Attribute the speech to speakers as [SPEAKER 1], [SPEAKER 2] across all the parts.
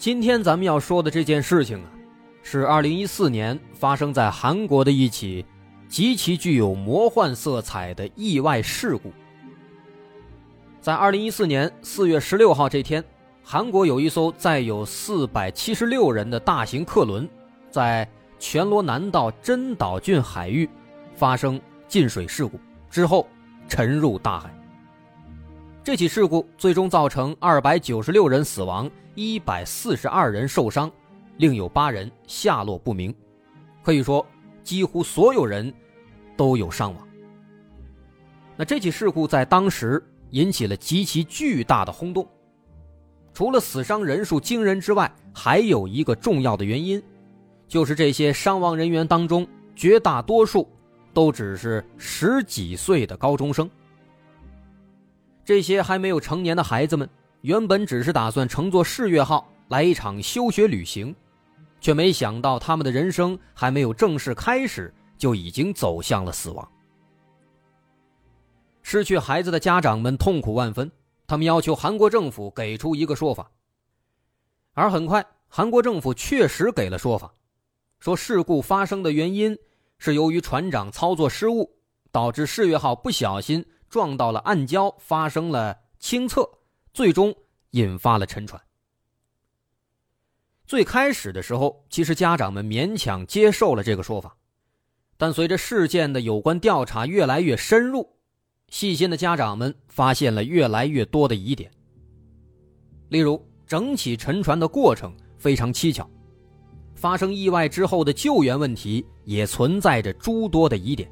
[SPEAKER 1] 今天咱们要说的这件事情啊，是2014年发生在韩国的一起极其具有魔幻色彩的意外事故。在2014年4月16号这天，韩国有一艘载有476人的大型客轮，在全罗南道真岛郡海域。发生进水事故之后，沉入大海。这起事故最终造成二百九十六人死亡，一百四十二人受伤，另有八人下落不明。可以说，几乎所有人都有伤亡。那这起事故在当时引起了极其巨大的轰动。除了死伤人数惊人之外，还有一个重要的原因，就是这些伤亡人员当中绝大多数。都只是十几岁的高中生。这些还没有成年的孩子们，原本只是打算乘坐世越号来一场休学旅行，却没想到他们的人生还没有正式开始，就已经走向了死亡。失去孩子的家长们痛苦万分，他们要求韩国政府给出一个说法。而很快，韩国政府确实给了说法，说事故发生的原因。是由于船长操作失误，导致世越号不小心撞到了暗礁，发生了倾侧，最终引发了沉船。最开始的时候，其实家长们勉强接受了这个说法，但随着事件的有关调查越来越深入，细心的家长们发现了越来越多的疑点。例如，整起沉船的过程非常蹊跷。发生意外之后的救援问题也存在着诸多的疑点，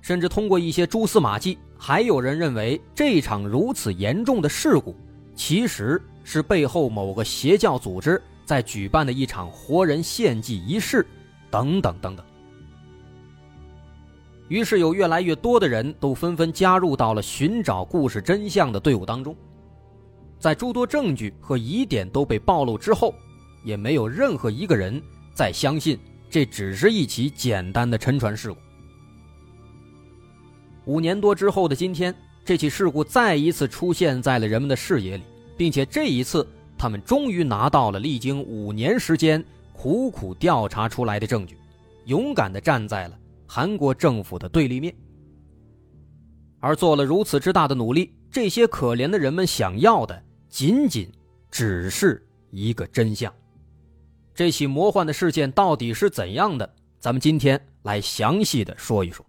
[SPEAKER 1] 甚至通过一些蛛丝马迹，还有人认为这场如此严重的事故其实是背后某个邪教组织在举办的一场活人献祭仪式，等等等等。于是有越来越多的人都纷纷加入到了寻找故事真相的队伍当中，在诸多证据和疑点都被暴露之后。也没有任何一个人再相信这只是一起简单的沉船事故。五年多之后的今天，这起事故再一次出现在了人们的视野里，并且这一次，他们终于拿到了历经五年时间苦苦调查出来的证据，勇敢地站在了韩国政府的对立面。而做了如此之大的努力，这些可怜的人们想要的，仅仅只是一个真相。这起魔幻的事件到底是怎样的？咱们今天来详细的说一说。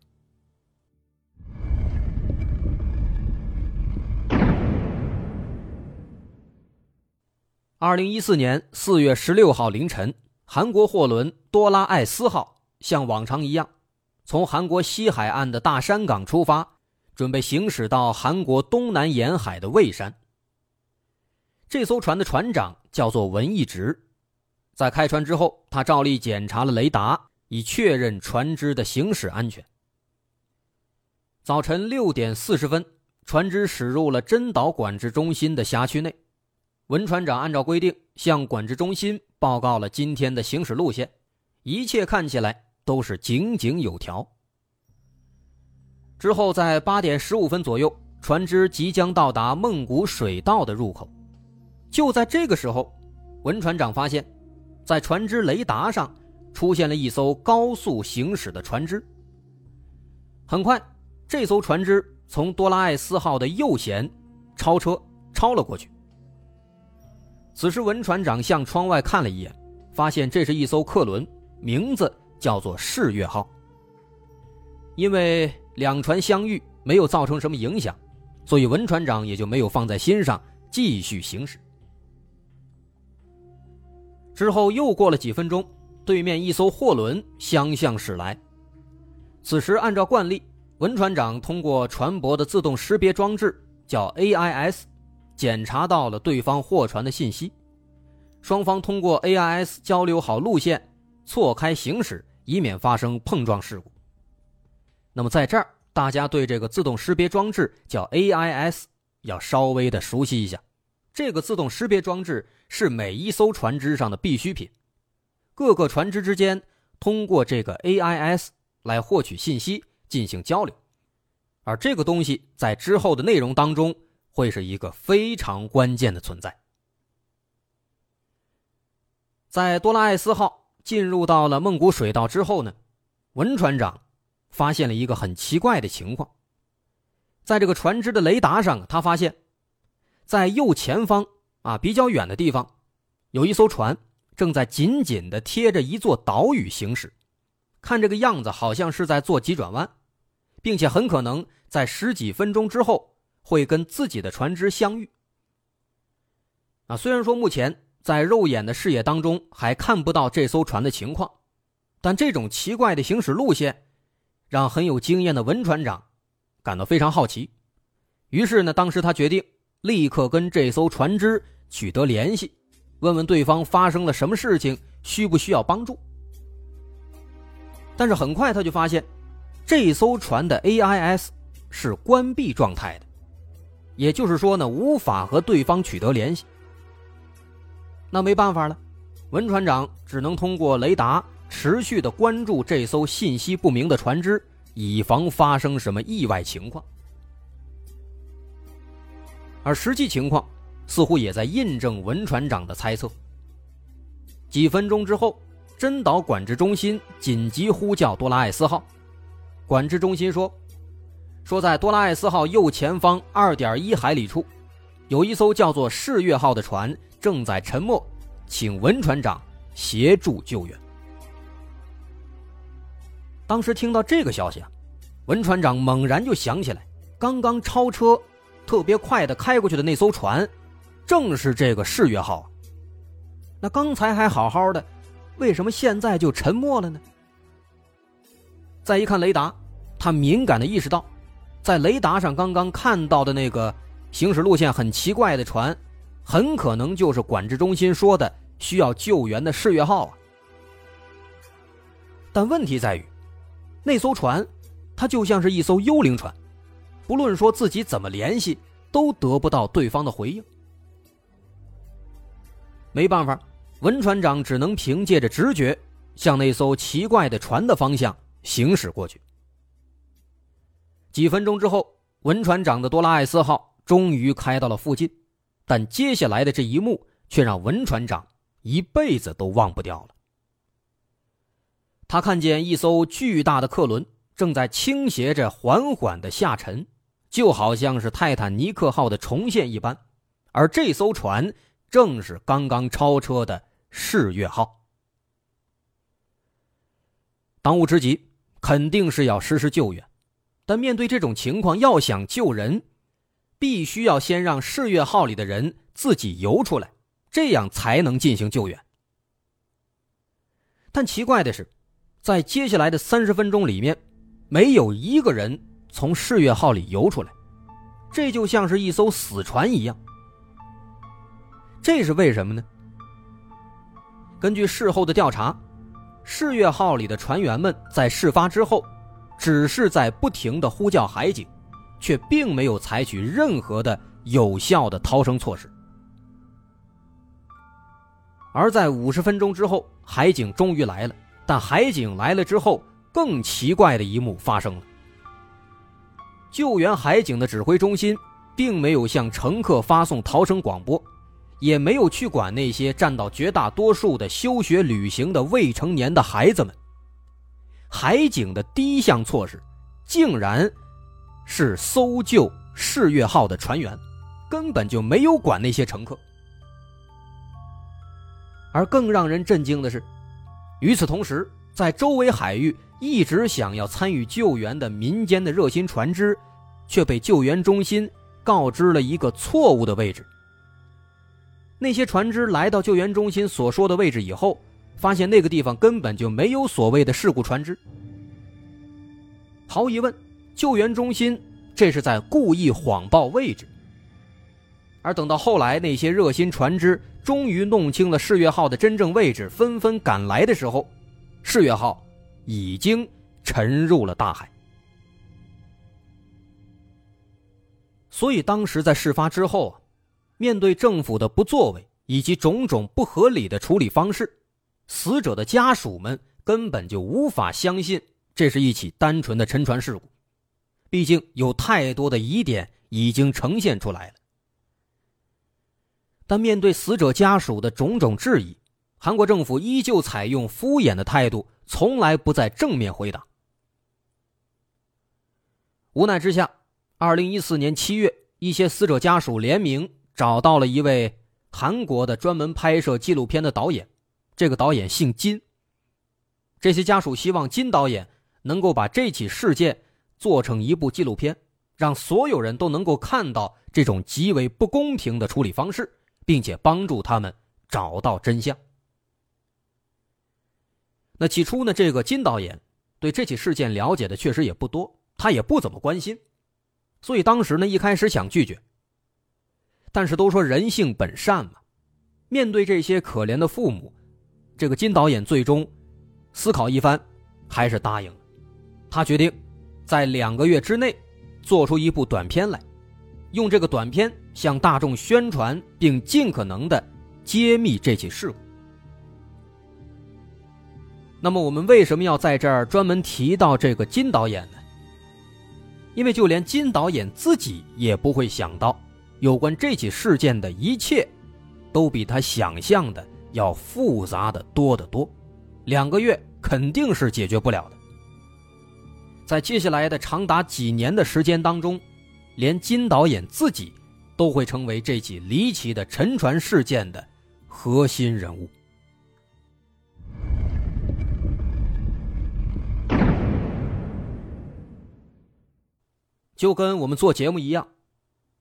[SPEAKER 1] 二零一四年四月十六号凌晨，韩国货轮多拉艾斯号像往常一样，从韩国西海岸的大山港出发，准备行驶到韩国东南沿海的蔚山。这艘船的船长叫做文义直。在开船之后，他照例检查了雷达，以确认船只的行驶安全。早晨六点四十分，船只驶入了真岛管制中心的辖区内。文船长按照规定向管制中心报告了今天的行驶路线，一切看起来都是井井有条。之后，在八点十五分左右，船只即将到达孟古水道的入口。就在这个时候，文船长发现。在船只雷达上出现了一艘高速行驶的船只。很快，这艘船只从多拉艾斯号的右舷超车超了过去。此时，文船长向窗外看了一眼，发现这是一艘客轮，名字叫做世越号。因为两船相遇没有造成什么影响，所以文船长也就没有放在心上，继续行驶。之后又过了几分钟，对面一艘货轮相向驶来。此时，按照惯例，文船长通过船舶的自动识别装置，叫 AIS，检查到了对方货船的信息。双方通过 AIS 交流好路线，错开行驶，以免发生碰撞事故。那么在这儿，大家对这个自动识别装置叫 AIS 要稍微的熟悉一下。这个自动识别装置是每一艘船只上的必需品，各个船只之间通过这个 AIS 来获取信息进行交流，而这个东西在之后的内容当中会是一个非常关键的存在。在多拉艾斯号进入到了孟古水道之后呢，文船长发现了一个很奇怪的情况，在这个船只的雷达上，他发现，在右前方啊比较远的地方，有一艘船正在紧紧的贴着一座岛屿行驶，看这个样子好像是在做急转弯，并且很可能在十几分钟之后会跟自己的船只相遇。啊，虽然说目前。在肉眼的视野当中还看不到这艘船的情况，但这种奇怪的行驶路线，让很有经验的文船长感到非常好奇。于是呢，当时他决定立刻跟这艘船只取得联系，问问对方发生了什么事情，需不需要帮助。但是很快他就发现，这艘船的 AIS 是关闭状态的，也就是说呢，无法和对方取得联系。那没办法了，文船长只能通过雷达持续的关注这艘信息不明的船只，以防发生什么意外情况。而实际情况似乎也在印证文船长的猜测。几分钟之后，真岛管制中心紧急呼叫多拉艾斯号，管制中心说，说在多拉艾斯号右前方二点一海里处，有一艘叫做世越号的船。正在沉没，请文船长协助救援。当时听到这个消息啊，文船长猛然就想起来，刚刚超车特别快的开过去的那艘船，正是这个世越号。那刚才还好好的，为什么现在就沉没了呢？再一看雷达，他敏感的意识到，在雷达上刚刚看到的那个行驶路线很奇怪的船。很可能就是管制中心说的需要救援的世越号啊！但问题在于，那艘船，它就像是一艘幽灵船，不论说自己怎么联系，都得不到对方的回应。没办法，文船长只能凭借着直觉，向那艘奇怪的船的方向行驶过去。几分钟之后，文船长的多拉艾斯号终于开到了附近。但接下来的这一幕却让文船长一辈子都忘不掉了。他看见一艘巨大的客轮正在倾斜着缓缓的下沉，就好像是泰坦尼克号的重现一般，而这艘船正是刚刚超车的世越号。当务之急肯定是要实施救援，但面对这种情况，要想救人。必须要先让世越号里的人自己游出来，这样才能进行救援。但奇怪的是，在接下来的三十分钟里面，没有一个人从世越号里游出来，这就像是一艘死船一样。这是为什么呢？根据事后的调查，世越号里的船员们在事发之后，只是在不停的呼叫海警。却并没有采取任何的有效的逃生措施，而在五十分钟之后，海警终于来了。但海警来了之后，更奇怪的一幕发生了：救援海警的指挥中心并没有向乘客发送逃生广播，也没有去管那些占到绝大多数的休学旅行的未成年的孩子们。海警的第一项措施，竟然。是搜救世越号的船员，根本就没有管那些乘客。而更让人震惊的是，与此同时，在周围海域一直想要参与救援的民间的热心船只，却被救援中心告知了一个错误的位置。那些船只来到救援中心所说的位置以后，发现那个地方根本就没有所谓的事故船只。毫无疑问。救援中心这是在故意谎报位置，而等到后来那些热心船只终于弄清了世越号的真正位置，纷纷赶来的时候，世越号已经沉入了大海。所以当时在事发之后啊，面对政府的不作为以及种种不合理的处理方式，死者的家属们根本就无法相信这是一起单纯的沉船事故，毕竟有太多的疑点已经呈现出来了。但面对死者家属的种种质疑，韩国政府依旧采用敷衍的态度，从来不在正面回答。无奈之下，二零一四年七月，一些死者家属联名找到了一位韩国的专门拍摄纪录片的导演，这个导演姓金。这些家属希望金导演能够把这起事件做成一部纪录片，让所有人都能够看到这种极为不公平的处理方式。并且帮助他们找到真相。那起初呢，这个金导演对这起事件了解的确实也不多，他也不怎么关心，所以当时呢，一开始想拒绝。但是都说人性本善嘛，面对这些可怜的父母，这个金导演最终思考一番，还是答应了。他决定在两个月之内做出一部短片来。用这个短片向大众宣传，并尽可能的揭秘这起事故。那么，我们为什么要在这儿专门提到这个金导演呢？因为就连金导演自己也不会想到，有关这起事件的一切，都比他想象的要复杂的多得多。两个月肯定是解决不了的。在接下来的长达几年的时间当中。连金导演自己都会成为这起离奇的沉船事件的核心人物。就跟我们做节目一样，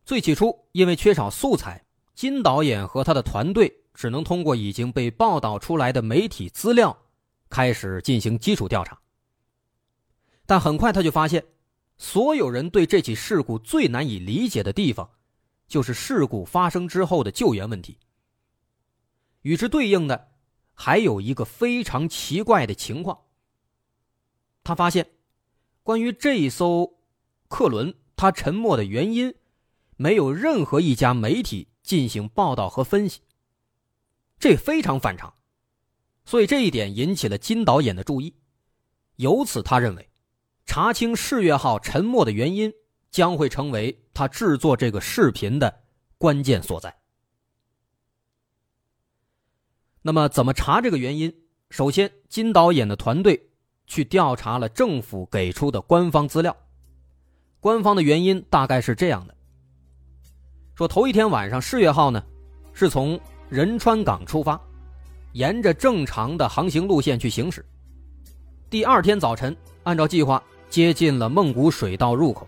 [SPEAKER 1] 最起初因为缺少素材，金导演和他的团队只能通过已经被报道出来的媒体资料开始进行基础调查。但很快他就发现。所有人对这起事故最难以理解的地方，就是事故发生之后的救援问题。与之对应的，还有一个非常奇怪的情况。他发现，关于这一艘客轮它沉没的原因，没有任何一家媒体进行报道和分析。这非常反常，所以这一点引起了金导演的注意。由此，他认为。查清世越号沉没的原因，将会成为他制作这个视频的关键所在。那么，怎么查这个原因？首先，金导演的团队去调查了政府给出的官方资料。官方的原因大概是这样的：说头一天晚上，世越号呢是从仁川港出发，沿着正常的航行路线去行驶。第二天早晨，按照计划。接近了孟古水道入口，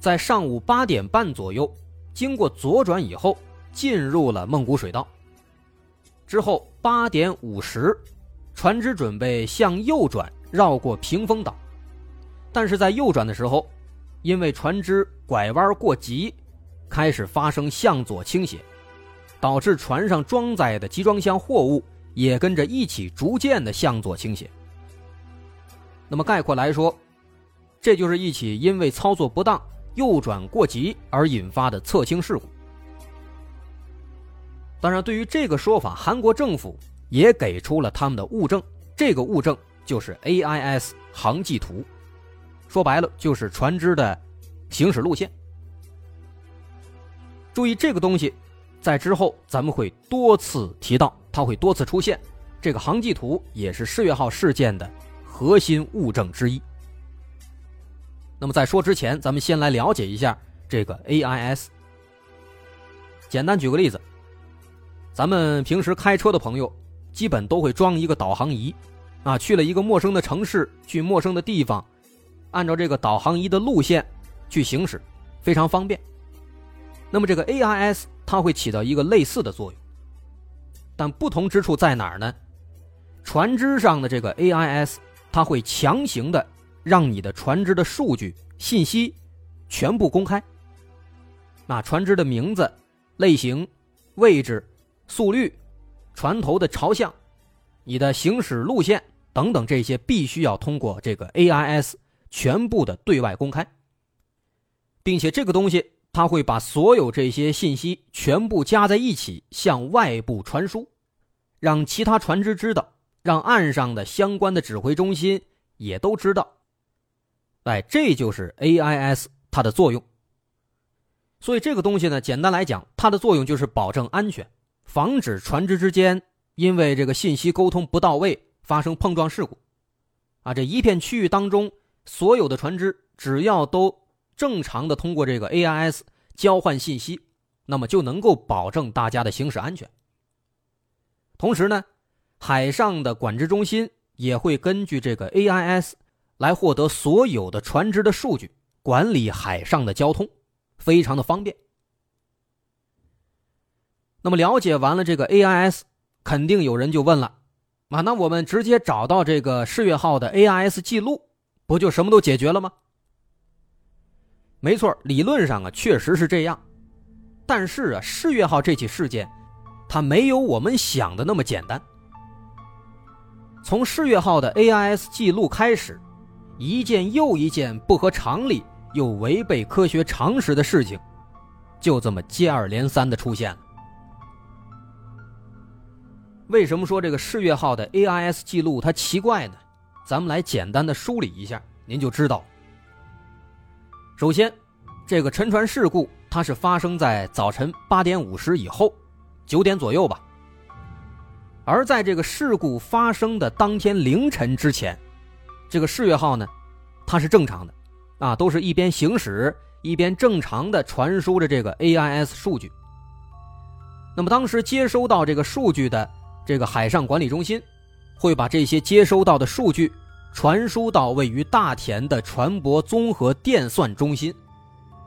[SPEAKER 1] 在上午八点半左右，经过左转以后，进入了孟古水道。之后八点五十，船只准备向右转，绕过屏风岛，但是在右转的时候，因为船只拐弯过急，开始发生向左倾斜，导致船上装载的集装箱货物也跟着一起逐渐的向左倾斜。那么概括来说，这就是一起因为操作不当、右转过急而引发的侧倾事故。当然，对于这个说法，韩国政府也给出了他们的物证，这个物证就是 AIS 航迹图，说白了就是船只的行驶路线。注意这个东西，在之后咱们会多次提到，它会多次出现。这个航迹图也是世越号事件的。核心物证之一。那么在说之前，咱们先来了解一下这个 AIS。简单举个例子，咱们平时开车的朋友，基本都会装一个导航仪，啊，去了一个陌生的城市，去陌生的地方，按照这个导航仪的路线去行驶，非常方便。那么这个 AIS 它会起到一个类似的作用，但不同之处在哪儿呢？船只上的这个 AIS。它会强行的让你的船只的数据信息全部公开。那船只的名字、类型、位置、速率、船头的朝向、你的行驶路线等等这些，必须要通过这个 AIS 全部的对外公开，并且这个东西它会把所有这些信息全部加在一起向外部传输，让其他船只知道，让岸上的相关的指挥中心也都知道。哎，这就是 AIS 它的作用。所以这个东西呢，简单来讲，它的作用就是保证安全，防止船只之间因为这个信息沟通不到位发生碰撞事故。啊，这一片区域当中，所有的船只只要都正常的通过这个 AIS 交换信息，那么就能够保证大家的行驶安全。同时呢，海上的管制中心也会根据这个 AIS。来获得所有的船只的数据，管理海上的交通，非常的方便。那么了解完了这个 AIS，肯定有人就问了：啊，那我们直接找到这个世越号的 AIS 记录，不就什么都解决了吗？没错，理论上啊确实是这样，但是啊世越号这起事件，它没有我们想的那么简单。从世越号的 AIS 记录开始。一件又一件不合常理又违背科学常识的事情，就这么接二连三的出现了。为什么说这个世越号的 AIS 记录它奇怪呢？咱们来简单的梳理一下，您就知道。首先，这个沉船事故它是发生在早晨八点五十以后，九点左右吧。而在这个事故发生的当天凌晨之前。这个世越号呢，它是正常的，啊，都是一边行驶一边正常的传输着这个 AIS 数据。那么当时接收到这个数据的这个海上管理中心，会把这些接收到的数据传输到位于大田的船舶综合电算中心，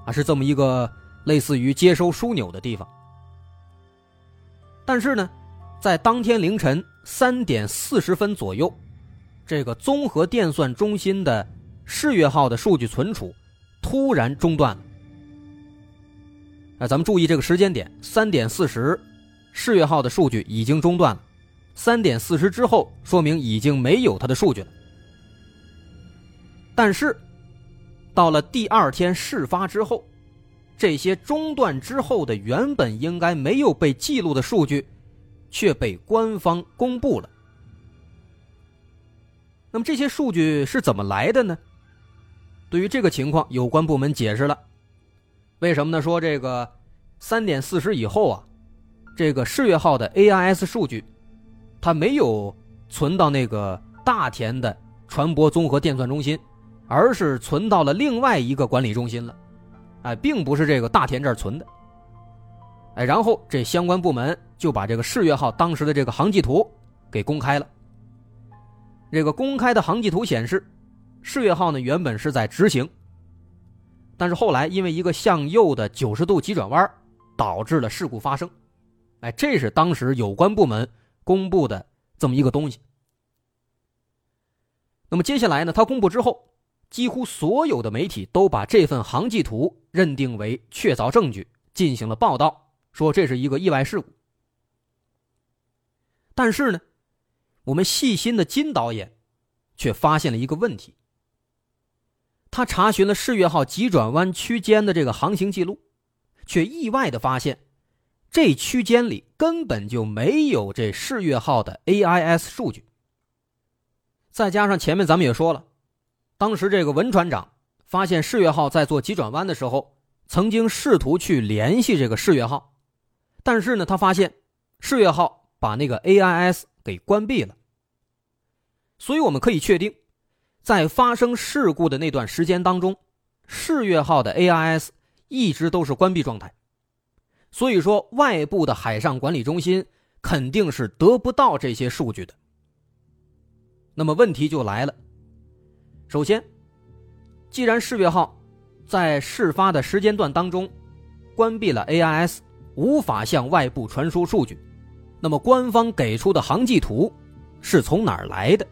[SPEAKER 1] 啊，是这么一个类似于接收枢纽的地方。但是呢，在当天凌晨三点四十分左右。这个综合电算中心的世越号的数据存储突然中断了。啊，咱们注意这个时间点，三点四十，世越号的数据已经中断了。三点四十之后，说明已经没有它的数据了。但是，到了第二天事发之后，这些中断之后的原本应该没有被记录的数据，却被官方公布了。那么这些数据是怎么来的呢？对于这个情况，有关部门解释了，为什么呢？说这个三点四十以后啊，这个世越号的 AIS 数据，它没有存到那个大田的船舶综合电算中心，而是存到了另外一个管理中心了，哎，并不是这个大田这儿存的，哎，然后这相关部门就把这个世越号当时的这个航迹图给公开了。这个公开的航迹图显示，世越号呢原本是在直行，但是后来因为一个向右的九十度急转弯，导致了事故发生。哎，这是当时有关部门公布的这么一个东西。那么接下来呢，他公布之后，几乎所有的媒体都把这份航迹图认定为确凿证据，进行了报道，说这是一个意外事故。但是呢？我们细心的金导演，却发现了一个问题。他查询了世越号急转弯区间的这个航行记录，却意外的发现，这区间里根本就没有这世越号的 AIS 数据。再加上前面咱们也说了，当时这个文船长发现世越号在做急转弯的时候，曾经试图去联系这个世越号，但是呢，他发现世越号把那个 AIS。给关闭了，所以我们可以确定，在发生事故的那段时间当中，世越号的 AIS 一直都是关闭状态。所以说，外部的海上管理中心肯定是得不到这些数据的。那么问题就来了，首先，既然世越号在事发的时间段当中关闭了 AIS，无法向外部传输数据。那么，官方给出的航迹图是从哪儿来的？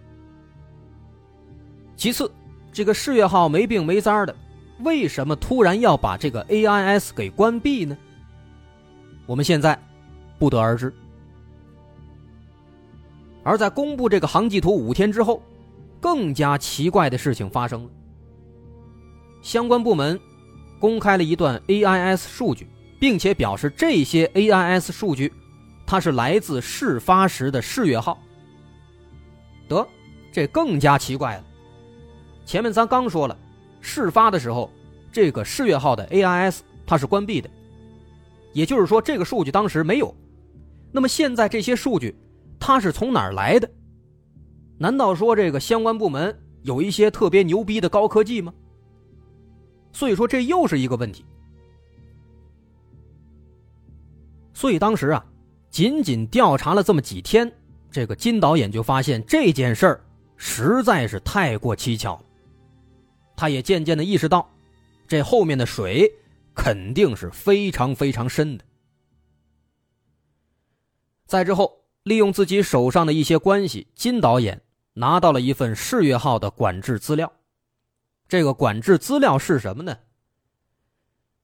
[SPEAKER 1] 其次，这个世越号没病没灾的，为什么突然要把这个 AIS 给关闭呢？我们现在不得而知，而在公布这个航迹图五天之后，更加奇怪的事情发生了。相关部门公开了一段 AIS 数据，并且表示这些 AIS 数据，它是来自事发时的视月号。得，这更加奇怪了。前面咱刚说了，事发的时候，这个视月号的 AIS 它是关闭的，也就是说，这个数据当时没有。那么现在这些数据，它是从哪儿来的？难道说这个相关部门有一些特别牛逼的高科技吗？所以说这又是一个问题。所以当时啊，仅仅调查了这么几天，这个金导演就发现这件事儿实在是太过蹊跷了。他也渐渐的意识到，这后面的水肯定是非常非常深的。再之后，利用自己手上的一些关系，金导演。拿到了一份世越号的管制资料，这个管制资料是什么呢？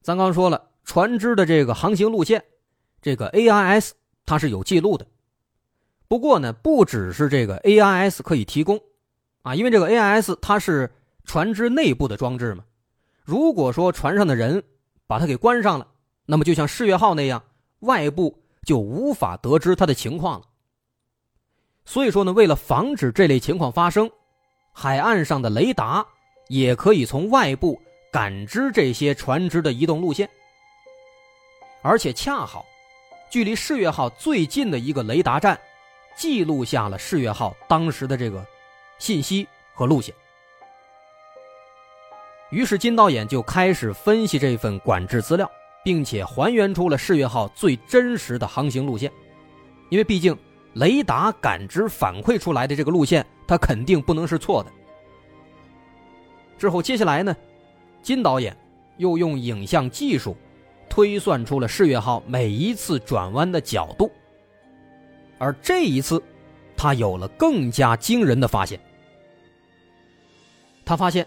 [SPEAKER 1] 咱刚说了，船只的这个航行路线，这个 AIS 它是有记录的。不过呢，不只是这个 AIS 可以提供，啊，因为这个 AIS 它是船只内部的装置嘛。如果说船上的人把它给关上了，那么就像世越号那样，外部就无法得知它的情况了。所以说呢，为了防止这类情况发生，海岸上的雷达也可以从外部感知这些船只的移动路线。而且恰好，距离世越号最近的一个雷达站，记录下了世越号当时的这个信息和路线。于是金导演就开始分析这份管制资料，并且还原出了世越号最真实的航行路线，因为毕竟。雷达感知反馈出来的这个路线，它肯定不能是错的。之后，接下来呢，金导演又用影像技术推算出了世越号每一次转弯的角度。而这一次，他有了更加惊人的发现。他发现，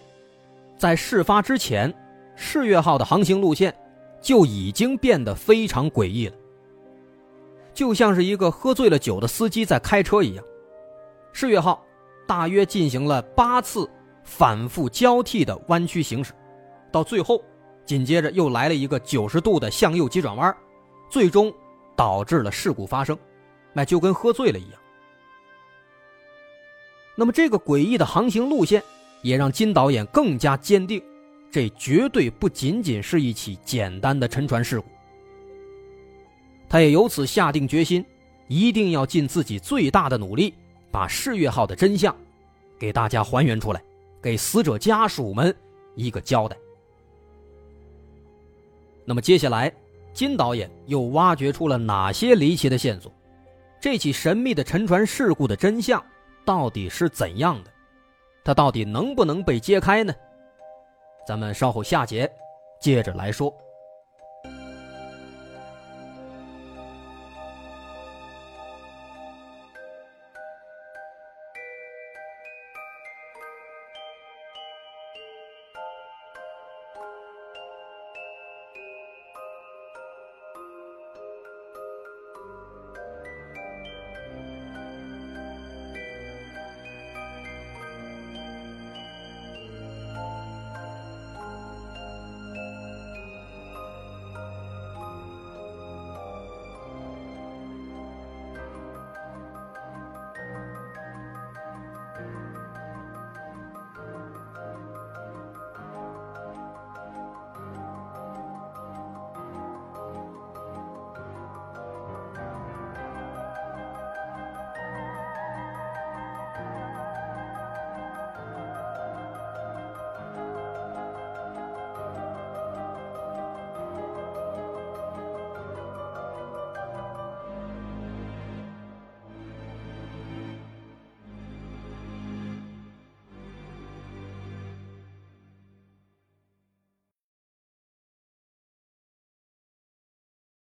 [SPEAKER 1] 在事发之前，世越号的航行路线就已经变得非常诡异了。就像是一个喝醉了酒的司机在开车一样，世越号大约进行了八次反复交替的弯曲行驶，到最后，紧接着又来了一个九十度的向右急转弯，最终导致了事故发生，那就跟喝醉了一样。那么这个诡异的航行路线，也让金导演更加坚定，这绝对不仅仅是一起简单的沉船事故。他也由此下定决心，一定要尽自己最大的努力，把世越号的真相给大家还原出来，给死者家属们一个交代。那么接下来，金导演又挖掘出了哪些离奇的线索？这起神秘的沉船事故的真相到底是怎样的？它到底能不能被揭开呢？咱们稍后下节接着来说。